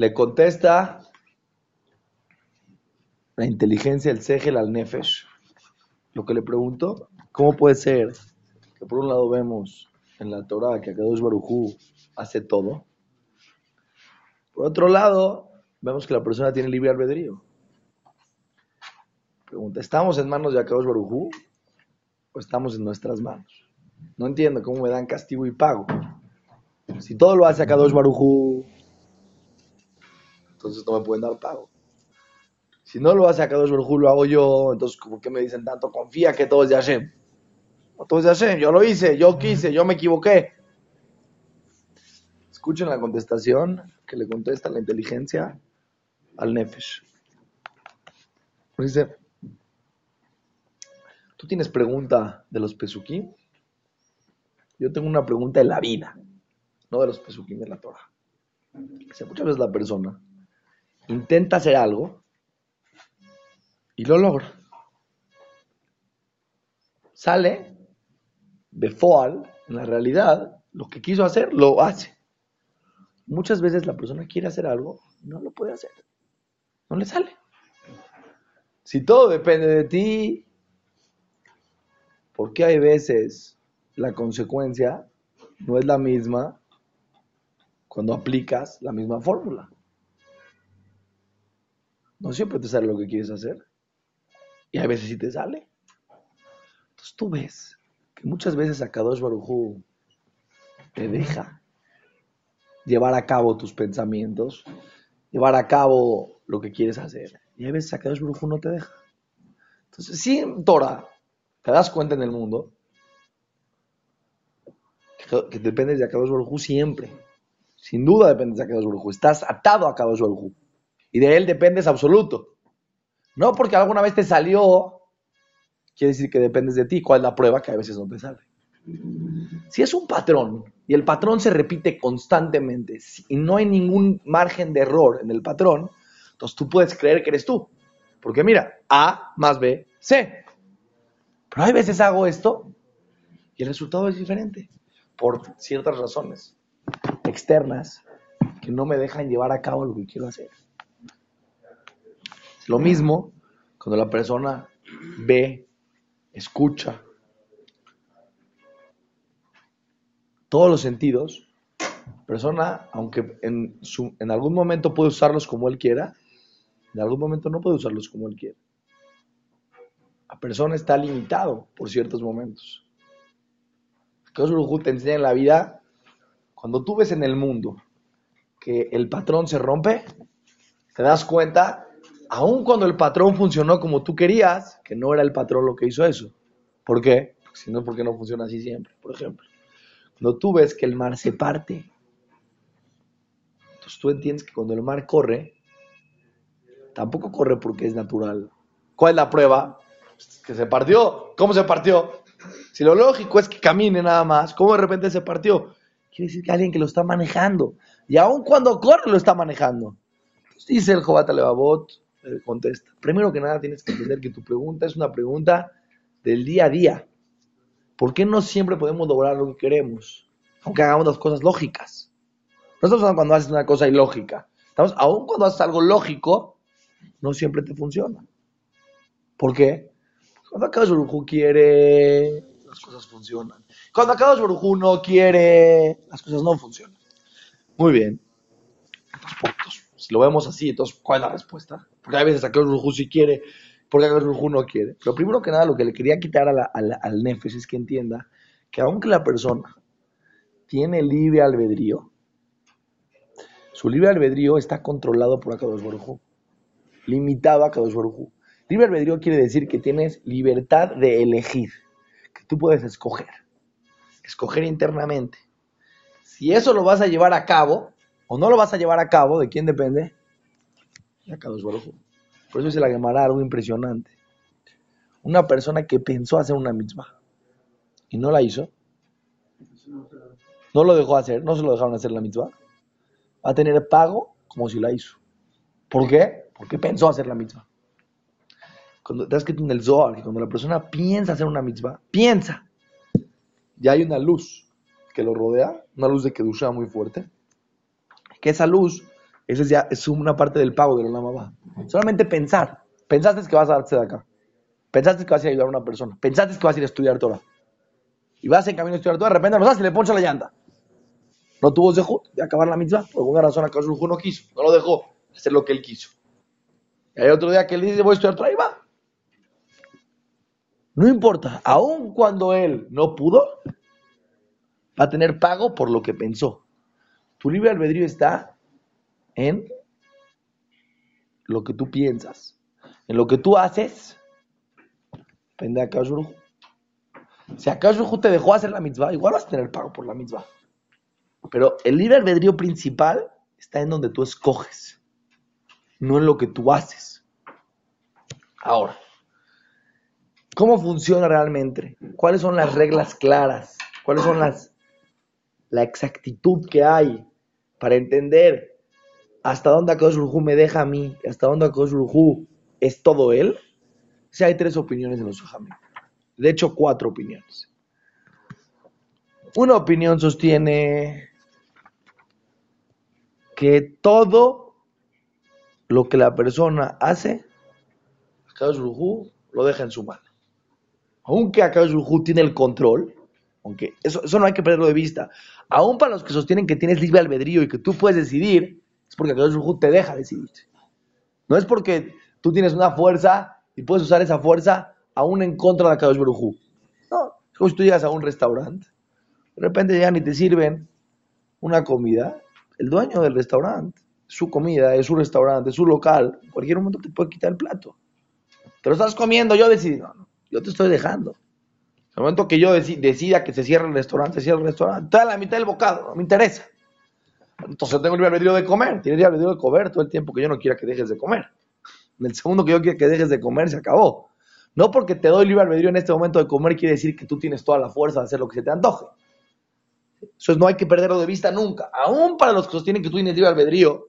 Le contesta la inteligencia, el Segel al Nefesh. Lo que le pregunto, ¿cómo puede ser que por un lado vemos en la Torah que Akadosh Barujú hace todo? Por otro lado, vemos que la persona tiene libre albedrío. Pregunta, ¿estamos en manos de Akadosh Barujú o estamos en nuestras manos? No entiendo cómo me dan castigo y pago. Si todo lo hace Akadosh Barujú, entonces no me pueden dar pago. Si no lo hace Akadosh Barujú, lo hago yo, entonces ¿por qué me dicen tanto? Confía que todo es de Hashem. todo es de Hashem, yo lo hice, yo quise, yo me equivoqué. Escuchen la contestación que le contesta la inteligencia al Nefesh. Dice, ¿tú tienes pregunta de los Pesukim? Yo tengo una pregunta de la vida, no de los Pesukim de la Torah. muchas veces la persona intenta hacer algo y lo logra. Sale de Foal, en la realidad, lo que quiso hacer, lo hace. Muchas veces la persona quiere hacer algo, no lo puede hacer. No le sale. Si todo depende de ti, ¿por qué hay veces la consecuencia no es la misma cuando aplicas la misma fórmula? No siempre te sale lo que quieres hacer. Y a veces sí te sale. Entonces tú ves que muchas veces a Kadosh Barujú te deja llevar a cabo tus pensamientos, llevar a cabo lo que quieres hacer. Y a veces a Kadosh Barujú no te deja. Entonces, en Torah te das cuenta en el mundo que, dependes de Akadosh Barujú siempre. Sin duda dependes de Akadosh Barujú. Estás atado a Akadosh Barujú. Y de él dependes absoluto. No porque alguna vez te salió, quiere decir que dependes de ti. ¿Cuál es la prueba? Que a veces no te sale. Si es un patrón y el patrón se repite constantemente y no hay ningún margen de error en el patrón, entonces tú puedes creer que eres tú. Porque mira, A más B, C. Pero hay veces hago esto y el resultado es diferente por ciertas razones externas que no me dejan llevar a cabo lo que quiero hacer. Lo mismo cuando la persona ve, escucha, todos los sentidos, persona, aunque en, en algún momento puede usarlos como él quiera, en algún momento no puede usarlos como él quiera. La persona está limitado por ciertos momentos. te enseña en la vida, cuando tú ves en el mundo que el patrón se rompe, te das cuenta aun cuando el patrón funcionó como tú querías, que no era el patrón lo que hizo eso. ¿Por qué? Si no, porque no funciona así siempre, por ejemplo. Cuando tú ves que el mar se parte, entonces tú entiendes que cuando el mar corre, tampoco corre porque es natural. ¿Cuál es la prueba? Que se partió. ¿Cómo se partió? Si lo lógico es que camine nada más, ¿cómo de repente se partió? Quiere decir que alguien que lo está manejando. Y aun cuando corre lo está manejando. dice el Jobat Levavot, eh, contesta. Primero que nada tienes que entender que tu pregunta es una pregunta del día a día. ¿Por qué no siempre podemos lograr lo que queremos? Aunque hagamos las cosas lógicas. No estamos cuando haces una cosa ilógica. Estamos, aún cuando haces algo lógico, no siempre te funciona. ¿Por qué? Cuando Akadosh Baruj quiere, las cosas funcionan. Cuando Akadosh Baruj no quiere, las cosas no funcionan. Muy bien. Entonces, si lo vemos así, entonces, ¿cuál es la respuesta? Porque hay veces a Rujú sí quiere, porque a Rujú no quiere. Pero primero que nada, lo que le quería quitar al Nefes es que entienda que aunque la persona tiene libre albedrío, su libre albedrío está controlado por Akadosh Baruj limitado a Akadosh Baruj Libre albedrío quiere decir que tienes libertad de elegir, que tú puedes escoger, escoger internamente. Si eso lo vas a llevar a cabo o no lo vas a llevar a cabo, ¿de quién depende? Por eso dice la Gemara algo impresionante. Una persona que pensó hacer una mitzvah y no la hizo, no lo dejó hacer, no se lo dejaron hacer la mitzvah, va a tener pago como si la hizo. ¿Por qué? Porque pensó hacer la mitzvah. Cuando te has escrito en el Zohar que cuando la persona piensa hacer una mitzvah, piensa, ya hay una luz que lo rodea, una luz de Kedusha muy fuerte, que esa luz Esa es ya es una parte del pago de la mamá. Solamente pensar. Pensaste que vas a darte de acá. Pensaste que vas a ayudar a una persona. Pensaste que vas a ir a estudiar Torah. Y vas en camino a estudiar Torah, de repente no sabes, le poncha la llanta. No tuvo dejó de acabar la mitzvah. Por alguna razón, acaso no quiso. No lo dejó hacer lo que él quiso. Y hay otro día que él dice, voy a estudiar Torah y va. No importa. Aun cuando él no pudo, va a tener pago por lo que pensó. Tu libre albedrío está en lo que tú piensas. En lo que tú haces, depende de Akash Si Akash te dejó hacer la mitzvah, igual vas a tener pago por la mitzvah. Pero el libre albedrío principal está en donde tú escoges, no en lo que tú haces. Ahora, ¿cómo funciona realmente? ¿Cuáles son las reglas claras? ¿Cuáles son las la exactitud que hay para entender hasta dónde Akadosh me deja a mí, hasta dónde Akadosh es todo él? Si hay tres opiniones en los Ujamim. De hecho, cuatro opiniones. Una opinión sostiene que todo lo que la persona hace, Akadosh lo deja en su mano. Aunque Akadosh tiene el control, aunque eso, eso no hay que perderlo de vista. Aún para los que sostienen que tienes libre albedrío y que tú puedes decidir, es porque Akadosh te deja decidir. No es porque tú tienes una fuerza y puedes usar esa fuerza aún en contra de Akadosh Baruj No, es como si tú llegas a un restaurante, de repente llegan y te sirven una comida, el dueño del restaurante, su comida, es su restaurante, es su local, en cualquier momento te puede quitar el plato. Te lo estás comiendo, yo decidí, no, no, yo te estoy dejando. En el momento que yo decida que se cierre el restaurante, se cierra el restaurante, toda la mitad del bocado, no me interesa. Entonces tengo el albedrío de comer, tienes el albedrío de comer todo el tiempo que yo no quiera que dejes de comer. En el segundo que yo quiera que dejes de comer, se acabó. No porque te doy libre albedrío en este momento de comer quiere decir que tú tienes toda la fuerza de hacer lo que se te antoje. Eso no hay que perderlo de vista nunca. Aún para los que sostienen que tú tienes libre albedrío,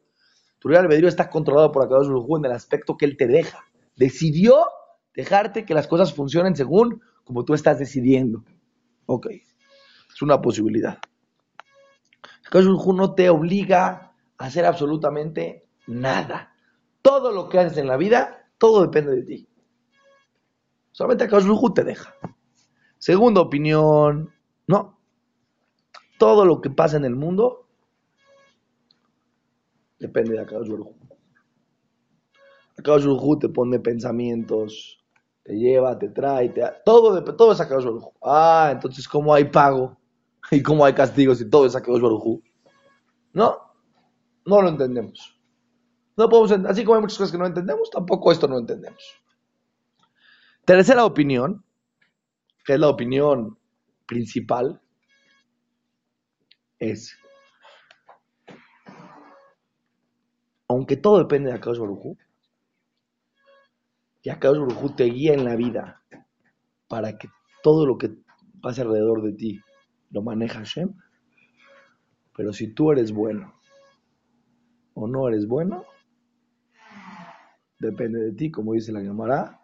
tu libre albedrío está controlado por Akadosh Baruj en el aspecto que él te deja. Decidió dejarte que las cosas funcionen según como tú estás decidiendo. Ok, es una posibilidad. Akadosh no te obliga a hacer absolutamente nada. Todo lo que haces en la vida, todo depende de ti. Solamente Akadosh te deja. Segunda opinión, no. Todo lo que pasa en el mundo depende de Akadosh Baruj te pone pensamientos, te lleva, te trae, te, todo, todo es Akadosh Baruj Ah, entonces, ¿cómo hay pago? ¿Y cómo hay castigos y todo es Akadosh Baruj No, no lo entendemos. No podemos, así como hay muchas cosas que no entendemos, tampoco esto no entendemos. Tercera opinión, que es la opinión principal, es, aunque todo depende de Akadosh Baruj y Akadosh Baruj te guía en la vida para que todo lo que pase alrededor de ti lo maneja Hashem. Pero si tú eres bueno o no eres bueno, depende de ti, como dice la Gemara,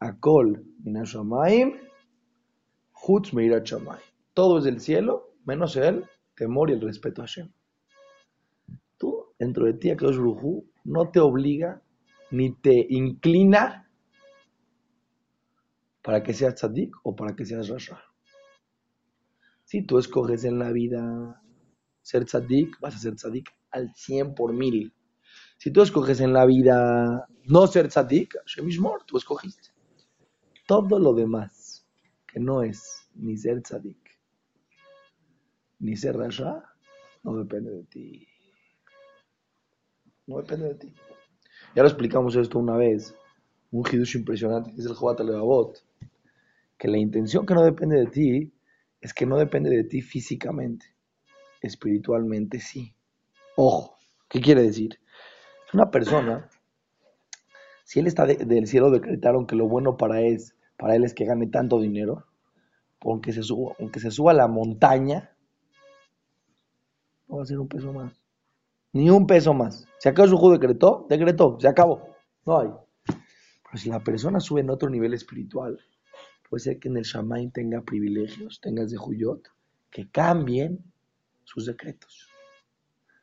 Akol minashamayim, chutz meirat Todo es del cielo, menos el temor y el respeto a Hashem. Tú, dentro de ti, Akadosh Baruj no te obliga ni te inclina para que seas tzadik o para que seas rasha. Si tú escoges en la vida ser tzadik, vas a ser tzadik al 100 por mil. Si tú escoges en la vida no ser tzadik, mismo tú escogiste. Todo lo demás que no es ni ser tzadik ni ser rasha, no depende de ti. No depende de ti. Ya lo explicamos esto una vez. Un hidush impresionante es el Jobat Levavot que la intención que no depende de ti es que no depende de ti físicamente, espiritualmente sí. Ojo, ¿qué quiere decir? Una persona, si él está del cielo decretaron que lo bueno para él, es que gane tanto dinero, aunque se suba, aunque se suba a la montaña, no va a ser un peso más. Ni un peso más. Si acaso su juego decretó, decretó, se acabó. No hay. Pero si la persona sube en otro nivel espiritual, puede ser que en el Shamaim tenga privilegios, tenga Zehuyot, que cambien sus decretos.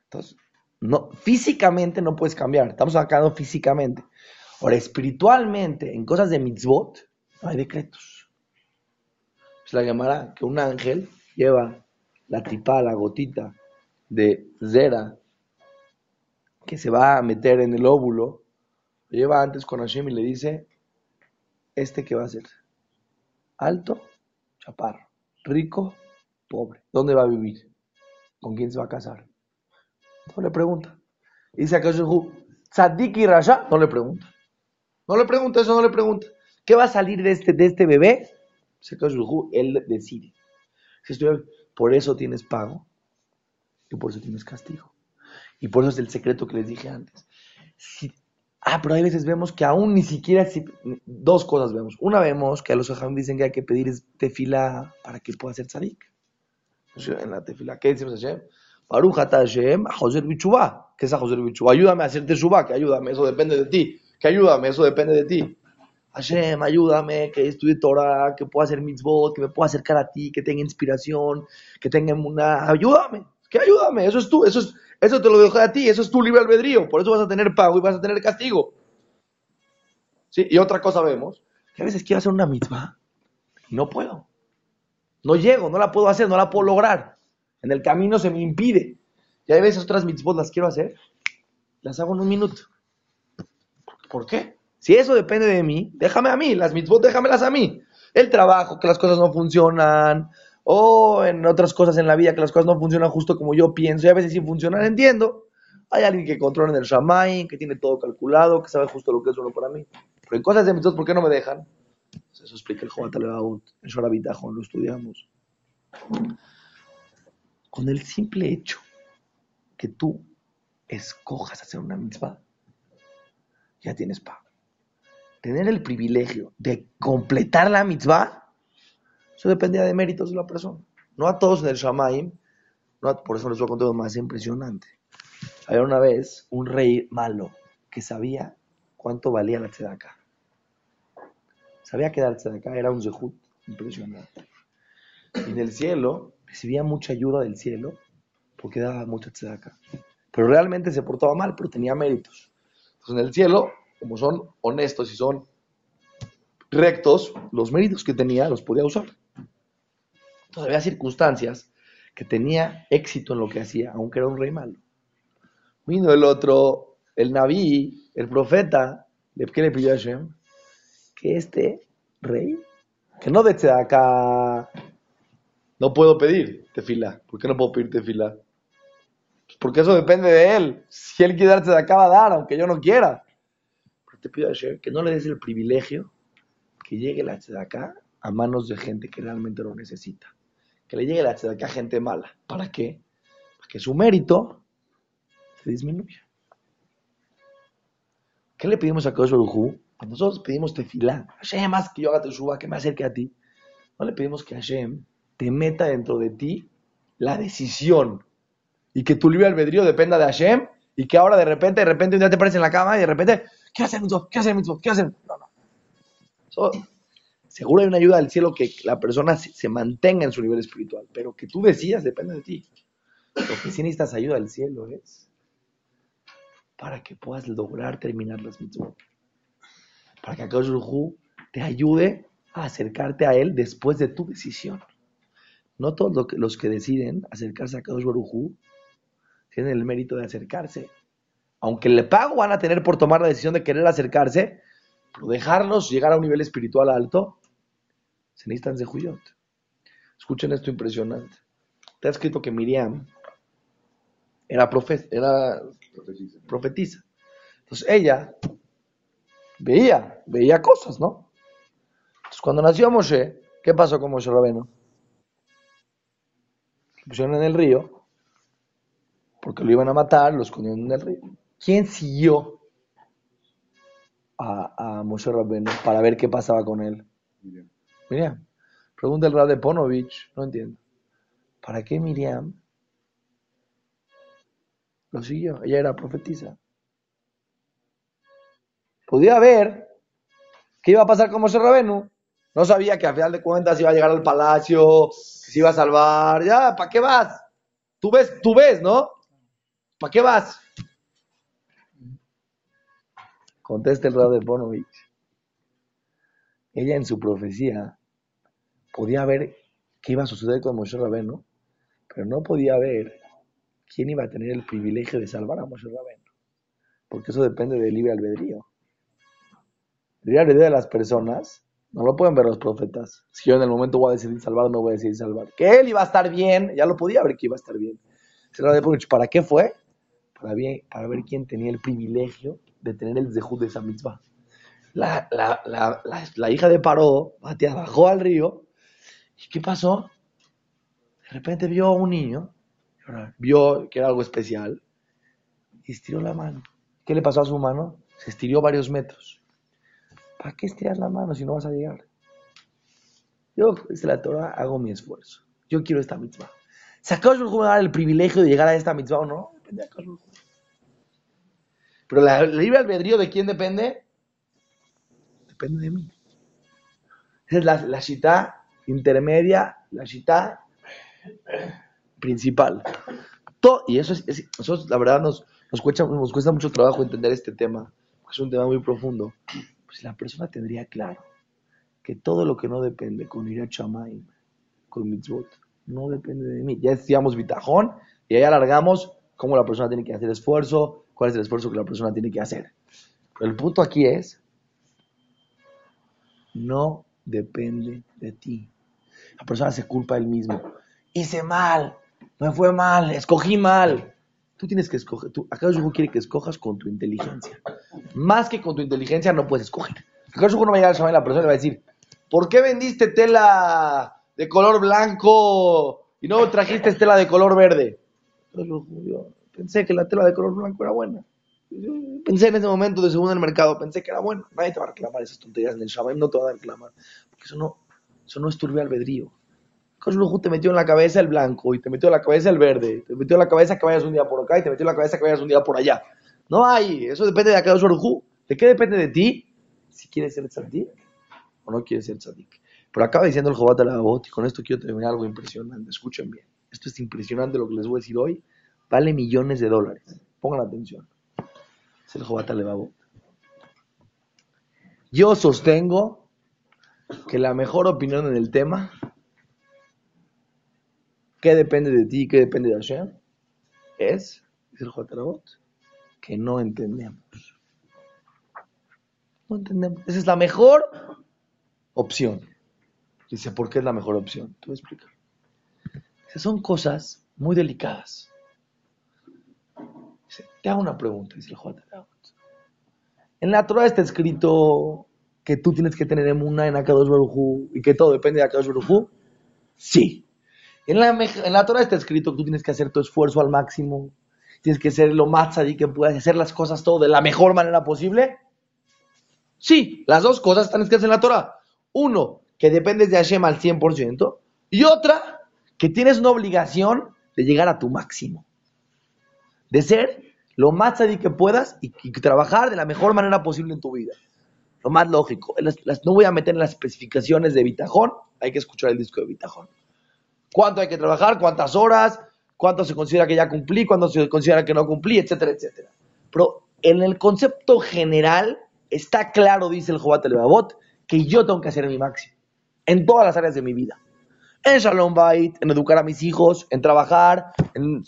Entonces, No, físicamente no puedes cambiar. Estamos hablando físicamente. Ahora, espiritualmente, en cosas de mitzvot, no hay decretos. Se la llamará que un ángel lleva la tripa, la gotita de zera que se va a meter en el óvulo, lo lleva antes con Hashem y le dice, ¿este qué va a ser? Alto, chaparro, rico, pobre. ¿Dónde va a vivir? ¿Con quién se va a casar? No le pregunta. Dice acá Tzadik y Rasha, no le pregunta. No le pregunta, eso no le pregunta. ¿Qué va a salir de este, de este bebé? Dice él decide. Por eso tienes pago y por eso tienes castigo. Y por eso es el secreto que les dije antes. Ah, pero hay veces vemos que aún ni siquiera, dos cosas vemos. Una vemos que a los ajam dicen que hay que pedir tefila para que pueda ser tzadik. En la tefila, ¿qué decimos Hashem? Baruch Hashem, Joser Bichubá. ¿Qué es Joser Bichubá? Ayúdame a hacerte Shubá, que ayúdame, eso depende de ti. Que ayúdame, eso depende de ti. Hashem, ayúdame, que estudie Torah, que pueda hacer mitzvot, que me pueda acercar a ti, que tenga inspiración, que tenga una... Ayúdame, que ayúdame, eso es tú, eso, es, eso te lo dejo a ti, eso es tu libre albedrío, por eso vas a tener pago y vas a tener castigo. ¿Sí? Y otra cosa vemos, que a veces quiero hacer una mitzvah y no puedo. No llego, no la puedo hacer, no la puedo lograr. En el camino se me impide. Y hay veces otras mitzvot las quiero hacer, las hago en un minuto. ¿Por qué? Si eso depende de mí, déjame a mí, las mitzvot déjamelas a mí. El trabajo, que las cosas no funcionan, o en otras cosas en la vida, que las cosas no funcionan justo como yo pienso, y a veces sin funcionar, entiendo. Hay alguien que controla en el Shamay, que tiene todo calculado, que sabe justo lo que es bueno para mí. Pero en cosas de mitzvot, ¿por qué no me dejan? Pues eso explica el Jobat Alevaut, en Shorabitajon, lo estudiamos con el simple hecho que tú escojas hacer una mitzvah, ya tienes pago. Tener el privilegio de completar la mitzvah, eso dependía de méritos de la persona. No a todos en el Shamaim, por eso les voy a contar más impresionante. Había una vez un rey malo que sabía cuánto valía la tzedakah. Sabía que la tzedakah era un zehut impresionante. Y del cielo recibía mucha ayuda del cielo porque daba mucha tzedaka. Pero realmente se portaba mal, pero tenía méritos. Entonces en el cielo, como son honestos y son rectos, los méritos que tenía los podía usar. Entonces había circunstancias que tenía éxito en lo que hacía, aunque era un rey malo. Vino el otro, el Naví, el profeta, ¿qué le pidió a Hashem? Que este rey, que no de tzedaka no puedo pedir tefila. ¿Por qué no puedo pedir tefila? Pues porque eso depende de él. Si él quiere darse de acá, va a dar, aunque yo no quiera. Pero te pido a Hashem que no le des el privilegio que llegue la acá a manos de gente que realmente lo necesita. Que le llegue la acá a gente mala. ¿Para qué? Para que su mérito se disminuya. ¿Qué le pedimos a Kosh Cuando nosotros pedimos tefilá, Hashem, más que yo haga teshuva, que me acerque a ti, no le pedimos que Hashem te meta dentro de ti la decisión y que tu libre albedrío dependa de Hashem y que ahora de repente, de repente un día te pares en la cama y de repente, ¿qué hacer ¿Qué hacer ¿Qué hacer? No, no. Seguro hay una ayuda del cielo que la persona se, mantenga en su nivel espiritual, pero que tú decidas depende de ti. Lo que sí necesitas ayuda del cielo es para que puedas lograr terminar las mitzvot. Para que Akash te ayude a acercarte a él después de tu decisión. No todos los que deciden acercarse a Kadosh Barujú tienen el mérito de acercarse. Aunque le pago van a tener por tomar la decisión de querer acercarse, pero dejarlos llegar a un nivel espiritual alto, se necesitan de Juyot. Escuchen esto impresionante. Te ha escrito que Miriam era, era profetisa. Entonces ella veía, veía cosas, ¿no? Entonces cuando nació Moshe, ¿qué pasó con Moshe Rabeno? pusieron en el río, porque lo iban a matar, lo escondieron en el río. ¿Quién siguió a, a Moshe Rabbeinu para ver qué pasaba con él? Miriam. Miriam. Pregunta el Rab de Ponovich, no entiendo. ¿Para qué Miriam lo siguió? Ella era profetisa. Podía ver qué iba a pasar con Moshe Rabbeinu. No sabía que a final de cuentas iba a llegar al palacio, que se iba a salvar. Ya, ¿para qué vas? Tú ves, tú ves, ¿no? ¿Para qué vas? Contesta el Rab de Bonovich. Ella en su profecía podía ver qué iba a suceder con Moshe Rabeno, pero no podía ver quién iba a tener el privilegio de salvar a Moshe Rabeno. Porque eso depende del libre albedrío. El libre albedrío de las personas no lo pueden ver los profetas. Si yo en el momento voy a decidir salvar o no voy a decidir salvar. Que él iba a estar bien, ya lo podía ver que iba a estar bien. ¿Para qué fue? Para, ver quién tenía el privilegio de tener el zehut de esa mitzvah. La, la, la, hija de Paró, bajó al río. ¿Y qué pasó? De repente vio a un niño, vio que era algo especial, y estiró la mano. ¿Qué le pasó a su mano? Se estiró varios metros. ¿Para qué estiras la mano si no vas a llegar? Yo, desde la Torah, hago mi esfuerzo. Yo quiero esta mitzvah. ¿Sacó me va a dar el privilegio de llegar a esta mitzvah o no? Depende de Pero la, libre albedrío de quién depende? Depende de mí. Esa es la, la shita intermedia, la shita principal. Todo, y eso es, eso la verdad nos, nos, cuesta, mucho trabajo entender este tema, es un tema muy profundo. Pues la persona tendría claro que todo lo que no depende con ir a Chamaim, con mitzvot, no depende de mí. Ya decíamos bitajón y ahí alargamos cómo la persona tiene que hacer esfuerzo, cuál es el esfuerzo que la persona tiene que hacer. El punto aquí es, no depende de ti. La persona se culpa él mismo. Hice mal, me fue mal, escogí mal. Tú tienes que escoger, tú, acá quiere que escojas con tu inteligencia. Más que con tu inteligencia no puedes escoger. Acá no va a llegar a la persona y va a decir, ¿por qué vendiste tela de color blanco y no trajiste tela de color verde. Pensé que la tela de color blanco era buena. Pensé en ese momento de segundo en el mercado, pensé que era bueno. Nadie te va a reclamar esas tonterías en el Shabbat, no te va a reclamar. Porque eso no, eso no es turbio albedrío. te metió en la cabeza el blanco y te metió en la cabeza el verde, te metió en la cabeza que vayas un día por acá y te metió en la cabeza que vayas un día por allá. No hay, eso depende de acá ¿De qué depende de ti? Si quieres ser tzadik o no quieres ser tzadik. Pero acaba diciendo el Jobat la y con esto quiero terminar algo impresionante. Escuchen bien. Esto es impresionante lo que les voy a decir hoy. Vale millones de dólares. Pongan atención. Es el Jobat Levavot. Yo sostengo que la mejor opinión en el tema, ¿qué depende de ti y qué depende de Hashem? Es, dice el Jobat que no entendemos. No entendemos. Esa es la mejor opción. Dice, ¿por qué es la mejor opción? Te voy a explicar. son cosas muy delicadas. Te hago una pregunta, dice el Juan. En la Torah está escrito que tú tienes que tener emuna en Akadosh Baruj y que todo depende de Akadosh Baruj Sí. En la, en Torah está escrito que tú tienes que hacer tu esfuerzo al máximo, tienes que ser lo más allí que puedas, hacer las cosas todo de la mejor manera posible. Sí, las dos cosas están escritas en la Torah. Uno, que dependes de Hashem al 100%, y otra, que tienes una obligación de llegar a tu máximo. De ser lo más sadí que puedas y, trabajar de la mejor manera posible en tu vida. Lo más lógico. no voy a meter en las especificaciones de Bitajón, hay que escuchar el disco de Bitajón. ¿Cuánto hay que trabajar? ¿Cuántas horas? ¿Cuánto se considera que ya cumplí? ¿Cuánto se considera que no cumplí? Etcétera, etcétera. Pero en el concepto general está claro, dice el Jobat Levavot, que yo tengo que hacer mi máximo en todas las áreas de mi vida. En Shalom Bait, en educar a mis hijos, en trabajar, en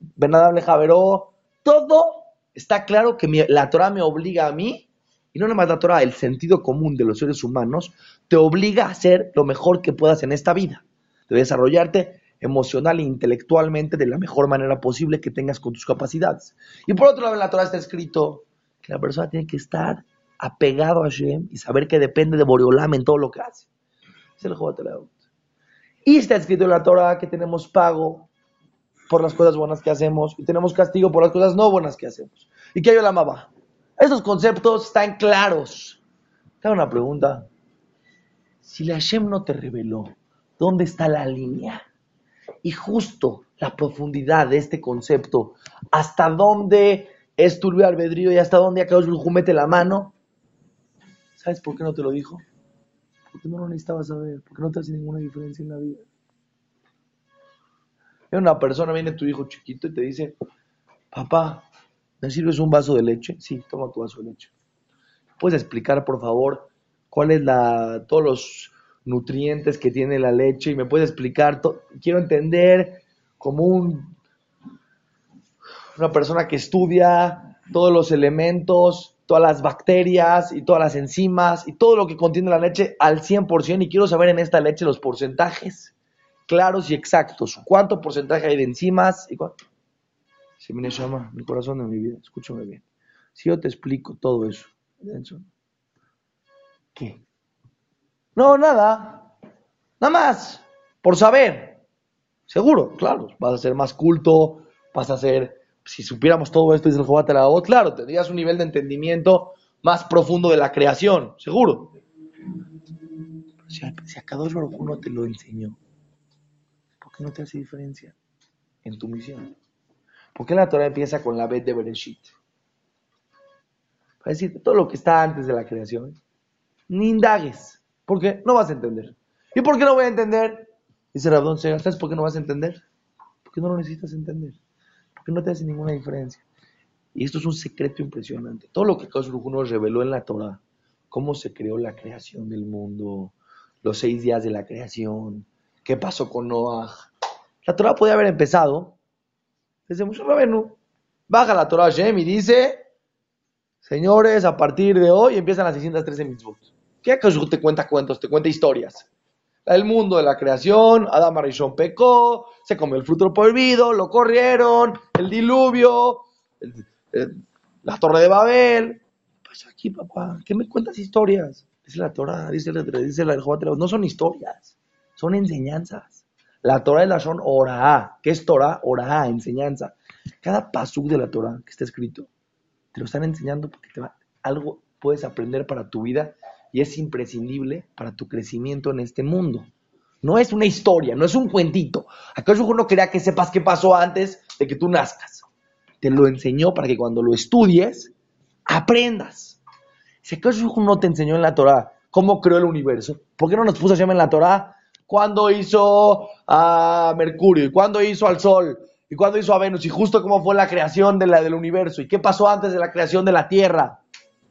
Bernadable Javeró, todo está claro que la Torah me obliga a mí, y no nada más la Torah, el sentido común de los seres humanos, te obliga a hacer lo mejor que puedas en esta vida. De desarrollarte emocional e intelectualmente de la mejor manera posible que tengas con tus capacidades. Y por otro lado, en la Torah está escrito que la persona tiene que estar apegado a Hashem y saber que depende de Boreolam en todo lo que hace es el Y está escrito en la Torah que tenemos pago por las cosas buenas que hacemos y tenemos castigo por las cosas no buenas que hacemos. Y que yo la amaba. Esos conceptos están claros. Te hago una pregunta. Si la Hashem no te reveló, ¿dónde está la línea? Y justo la profundidad de este concepto, hasta dónde es turbio albedrío y hasta dónde acá mete la mano. ¿Sabes por qué no te lo dijo? Porque no lo necesitabas saber, porque no te hace ninguna diferencia en la vida. Una persona, viene tu hijo chiquito y te dice, papá, ¿me sirves un vaso de leche? Sí, toma tu vaso de leche. ¿Puedes explicar, por favor, cuál es la, todos los nutrientes que tiene la leche? Y me puedes explicar, quiero entender como un, una persona que estudia todos los elementos, todas las bacterias y todas las enzimas y todo lo que contiene la leche al 100% y quiero saber en esta leche los porcentajes claros y exactos. ¿Cuánto porcentaje hay de enzimas? Y Si me llama mi corazón de mi vida, escúchame bien. Si yo te explico todo eso, ¿qué? No, nada. Nada más. Por saber. Seguro, claro. Vas a ser más culto, vas a ser si supiéramos todo esto, dice el Jobat claro, tendrías un nivel de entendimiento más profundo de la creación, seguro. Si, si a Kadosh Baruj no te lo enseñó, ¿por qué no te hace diferencia en tu misión? ¿Por qué la Torah empieza con la Bet de Bereshit? Para decir todo lo que está antes de la creación, ni indagues, porque no vas a entender. ¿Y por qué no voy a entender? Dice Rabdón ¿sabes por qué no vas a entender? Porque no lo necesitas entender no te hace ninguna diferencia. Y esto es un secreto impresionante. Todo lo que Kadosh nos reveló en la Torah, cómo se creó la creación del mundo, los seis días de la creación, qué pasó con Noah. La Torah podía haber empezado desde Moshe Rabenu. Baja la Torah Hashem y dice, señores, a partir de hoy empiezan las 613 mitzvot. ¿Qué acaso te cuenta cuentos? Te cuenta historias el mundo de la creación, Adam Arishon pecó, se comió el fruto prohibido, lo corrieron, el diluvio, la torre de Babel. ¿Qué pasa aquí, papá? ¿Qué me cuentas historias? Dice la Torah, dice, dice la no son historias, son enseñanzas. La Torah es la son Orah. ¿Qué es Torah? Orah, enseñanza. Cada pasuk de la Torah que está escrito, te lo están enseñando porque te va, algo puedes aprender para tu vida y es imprescindible para tu crecimiento en este mundo. No es una historia, no es un cuentito. ¿Acaso uno quería que sepas qué pasó antes de que tú nazcas? Te lo enseñó para que cuando lo estudies, aprendas. Si acaso no te enseñó en la Torah cómo creó el universo, ¿por qué no nos puso a llamar en la Torah cuándo hizo a Mercurio y cuándo hizo al Sol y cuándo hizo a Venus y justo cómo fue la creación de la, del universo y qué pasó antes de la creación de la Tierra?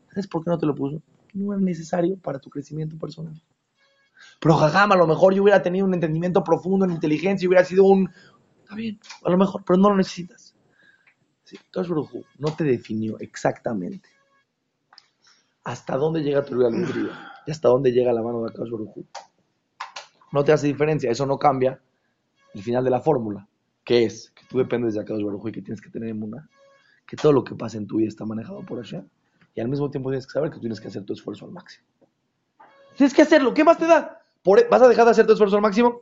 ¿Sabes por qué no te lo puso? no es necesario para tu crecimiento personal. Pero jajam, a lo mejor yo hubiera tenido un entendimiento profundo en inteligencia y hubiera sido un... Está bien, a lo mejor, pero no lo necesitas. Sí, no te definió exactamente hasta dónde llega tu vida y hasta dónde llega la mano de Akash No te hace diferencia, eso no cambia el final de la fórmula, que es que tú dependes de Akash y que tienes que tener en que todo lo que pasa en tu vida está manejado por allá y al mismo tiempo tienes que saber que tienes que hacer tu esfuerzo al máximo. Tienes que hacerlo. ¿Qué más te da? E, ¿Vas a dejar de hacer tu esfuerzo al máximo?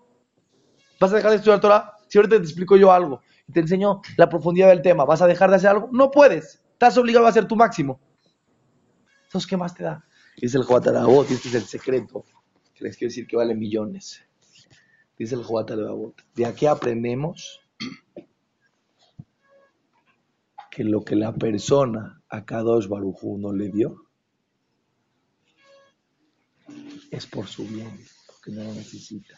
¿Vas a dejar de estudiar Torah? Si ahorita te explico yo algo y te enseño la profundidad del tema, ¿vas a dejar de hacer algo? No puedes. Estás obligado a hacer tu máximo. Entonces, ¿qué más te da? Dice el Joatarabot, este es el secreto, les quiero decir que vale millones. Dice el Joatarabot. De aquí aprendemos que lo que la persona a Kadosh Barujú no le dio es por su bien, porque no lo necesita.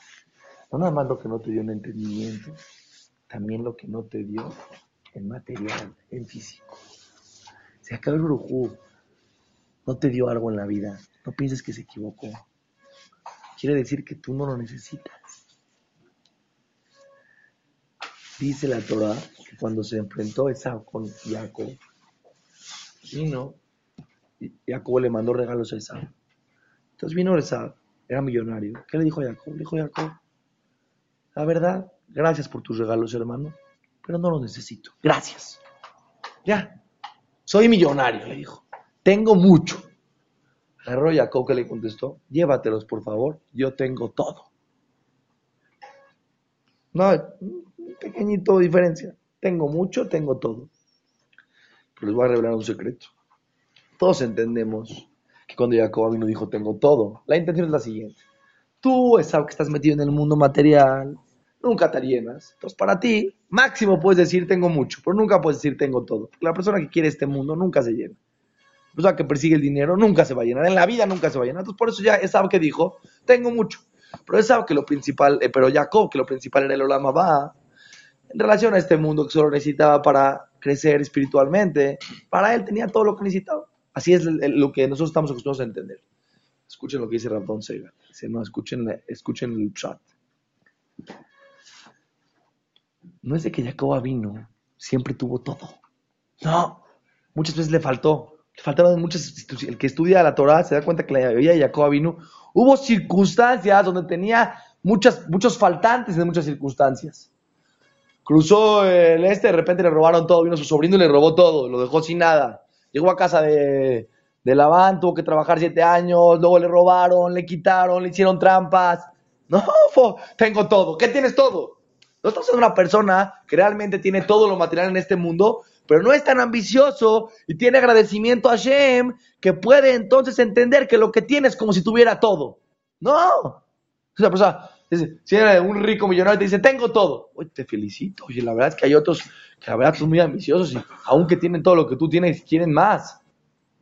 No nada más lo que no te dio en entendimiento, también lo que no te dio en material, en físico. Si a Kadosh Barujú no te dio algo en la vida, no pienses que se equivocó. Quiere decir que tú no lo necesitas. Dice la Torah que cuando se enfrentó Esau con Jacob, vino, Jacob le mandó regalos a Esau. Entonces vino Esau, era millonario. ¿Qué le dijo a Jacob? Le dijo a Jacob, la verdad, gracias por tus regalos, hermano, pero no los necesito. Gracias. Ya, soy millonario, le dijo. Tengo mucho. Agarró Jacob que le contestó, llévatelos por favor, yo tengo todo. No, pequeñito diferencia. Tengo mucho, tengo todo. Pero les voy a revelar un secreto. Todos entendemos que cuando Jacob vino dijo tengo todo, la intención es la siguiente. Tú, Esau, que estás metido en el mundo material, nunca te llenas. Entonces, para ti, máximo puedes decir tengo mucho, pero nunca puedes decir tengo todo. la persona que quiere este mundo nunca se llena. Persona que persigue el dinero nunca se va a llenar. En la vida nunca se va a llenar. Entonces, por eso ya Esau que dijo, tengo mucho. Pero Esau que lo principal, eh, pero Jacob que lo principal era el Olama va, en relación a este mundo que solo necesitaba para crecer espiritualmente, para él tenía todo lo que necesitaba. Así es lo que nosotros estamos acostumbrados a entender. Escuchen lo que dice Rabdon Seiga. Dice, no, escuchen, escuchen el chat. No es de que Jacob vino, siempre tuvo todo. No, muchas veces le faltó. Faltaron muchas El que estudia la Torah se da cuenta que la vida de Jacob vino. Hubo circunstancias donde tenía muchas, muchos faltantes en muchas circunstancias. Cruzó el este, de repente le robaron todo, vino su sobrino y le robó todo, lo dejó sin nada. Llegó a casa de, de Labán, tuvo que trabajar siete años, luego le robaron, le quitaron, le hicieron trampas. No, tengo todo. ¿Qué tienes todo? No estás siendo una persona que realmente tiene todo lo material en este mundo, pero no es tan ambicioso y tiene agradecimiento a Shem que puede entonces entender que lo que tiene es como si tuviera todo. No. Esa persona, si eres un rico millonario te dice, tengo todo. Oye, te felicito. Oye, la verdad es que hay otros que la verdad son muy ambiciosos y aunque tienen todo lo que tú tienes, quieren más.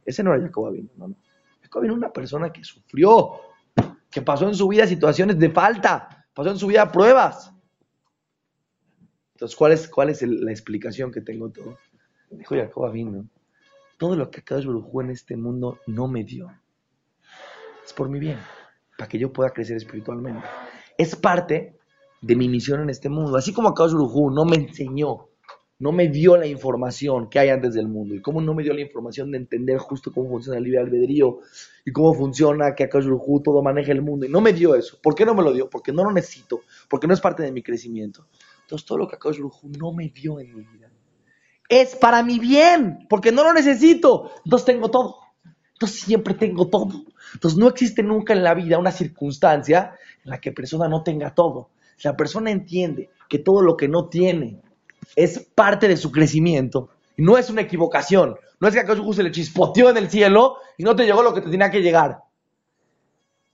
Ese no era Jacob Abino, no, no. Jacob Abino una persona que sufrió, que pasó en su vida situaciones de falta, pasó en su vida pruebas. Entonces, ¿cuál es, cuál es la explicación que tengo todo? Dijo Jacob Abino, todo lo que Akadosh Baruj en este mundo no me dio. Es por mi bien, para que yo pueda crecer espiritualmente es parte de mi misión en este mundo. Así como Akadosh Baruj no me enseñó, no me dio la información que hay antes del mundo, y cómo no me dio la información de entender justo cómo funciona el libre albedrío, y cómo funciona que Akadosh Baruj todo maneja el mundo, y no me dio eso. ¿Por qué no me lo dio? Porque no lo necesito, porque no es parte de mi crecimiento. Entonces todo lo que Akadosh Baruj no me dio en mi vida es para mi bien, porque no lo necesito. Entonces tengo todo. Entonces siempre tengo todo. Entonces no existe nunca en la vida una circunstancia la que persona no tenga todo. La persona entiende que todo lo que no tiene es parte de su crecimiento, y no es una equivocación, no es que acaso se le chispoteó en el cielo y no te llegó lo que te tenía que llegar.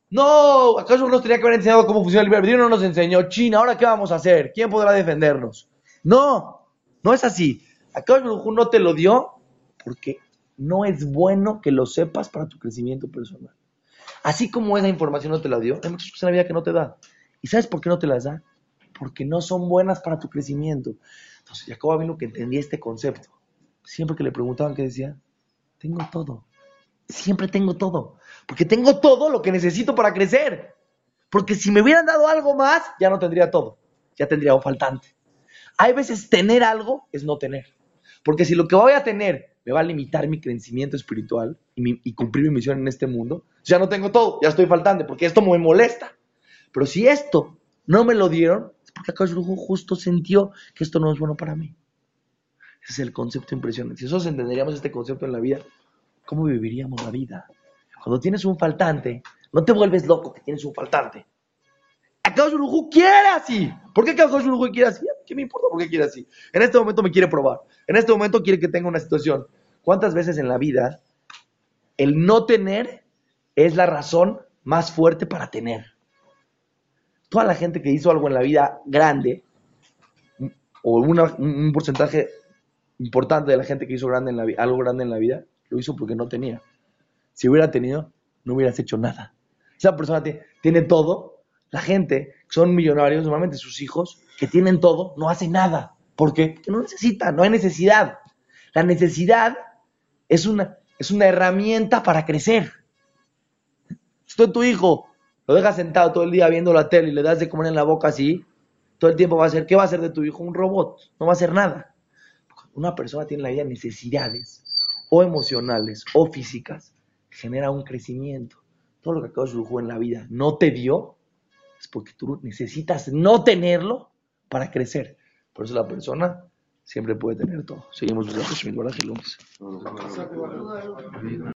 No, acaso nos tenía que haber enseñado cómo funciona el libre no nos enseñó. China, ¿ahora qué vamos a hacer? ¿Quién podrá defendernos? No, no es así. Acaso no te lo dio porque no es bueno que lo sepas para tu crecimiento personal. Así como esa información no te la dio, hay muchas cosas en la vida que no te da. ¿Y sabes por qué no te las da? Porque no son buenas para tu crecimiento. Entonces, Jacob vino que entendía este concepto. Siempre que le preguntaban, ¿qué decía? Tengo todo. Siempre tengo todo. Porque tengo todo lo que necesito para crecer. Porque si me hubieran dado algo más, ya no tendría todo. Ya tendría un faltante. Hay veces tener algo es no tener. Porque si lo que voy a tener me va a limitar mi crecimiento espiritual y, cumplir mi misión en este mundo, ya no tengo todo, ya estoy faltante, porque esto me molesta. Pero si esto no me lo dieron, es porque acá justo sintió que esto no es bueno para mí. Ese es el concepto impresionante. Si nosotros entenderíamos este concepto en la vida, ¿cómo viviríamos la vida? Cuando tienes un faltante, no te vuelves loco que tienes un faltante. Baruj quiere así. ¿Por qué Baruj quiere así? ¿Qué me importa por qué quiere así? En este momento me quiere probar. En este momento quiere que tenga una situación. ¿Cuántas veces en la vida el no tener es la razón más fuerte para tener? Toda la gente que hizo algo en la vida grande, o un porcentaje importante de la gente que hizo grande en la, algo grande en la vida, lo hizo porque no tenía. Si hubiera tenido, no hubieras hecho nada. Esa persona tiene todo la gente, son millonarios, normalmente sus hijos, que tienen todo, no hacen nada. ¿Por qué? Porque no necesitan, no hay necesidad. La necesidad es una, es una herramienta para crecer. Si tu hijo lo dejas sentado todo el día viendo la tele y le das de comer en la boca así, todo el tiempo va a ser, ¿qué va a hacer de tu hijo? Un robot, no va a hacer nada. Una persona tiene la vida necesidades, o emocionales, o físicas, genera un crecimiento. Todo lo que acabas de en la vida no te dio, es porque tú necesitas no tenerlo para crecer. Por eso la persona siempre puede tener todo. Seguimos buscando el lunes.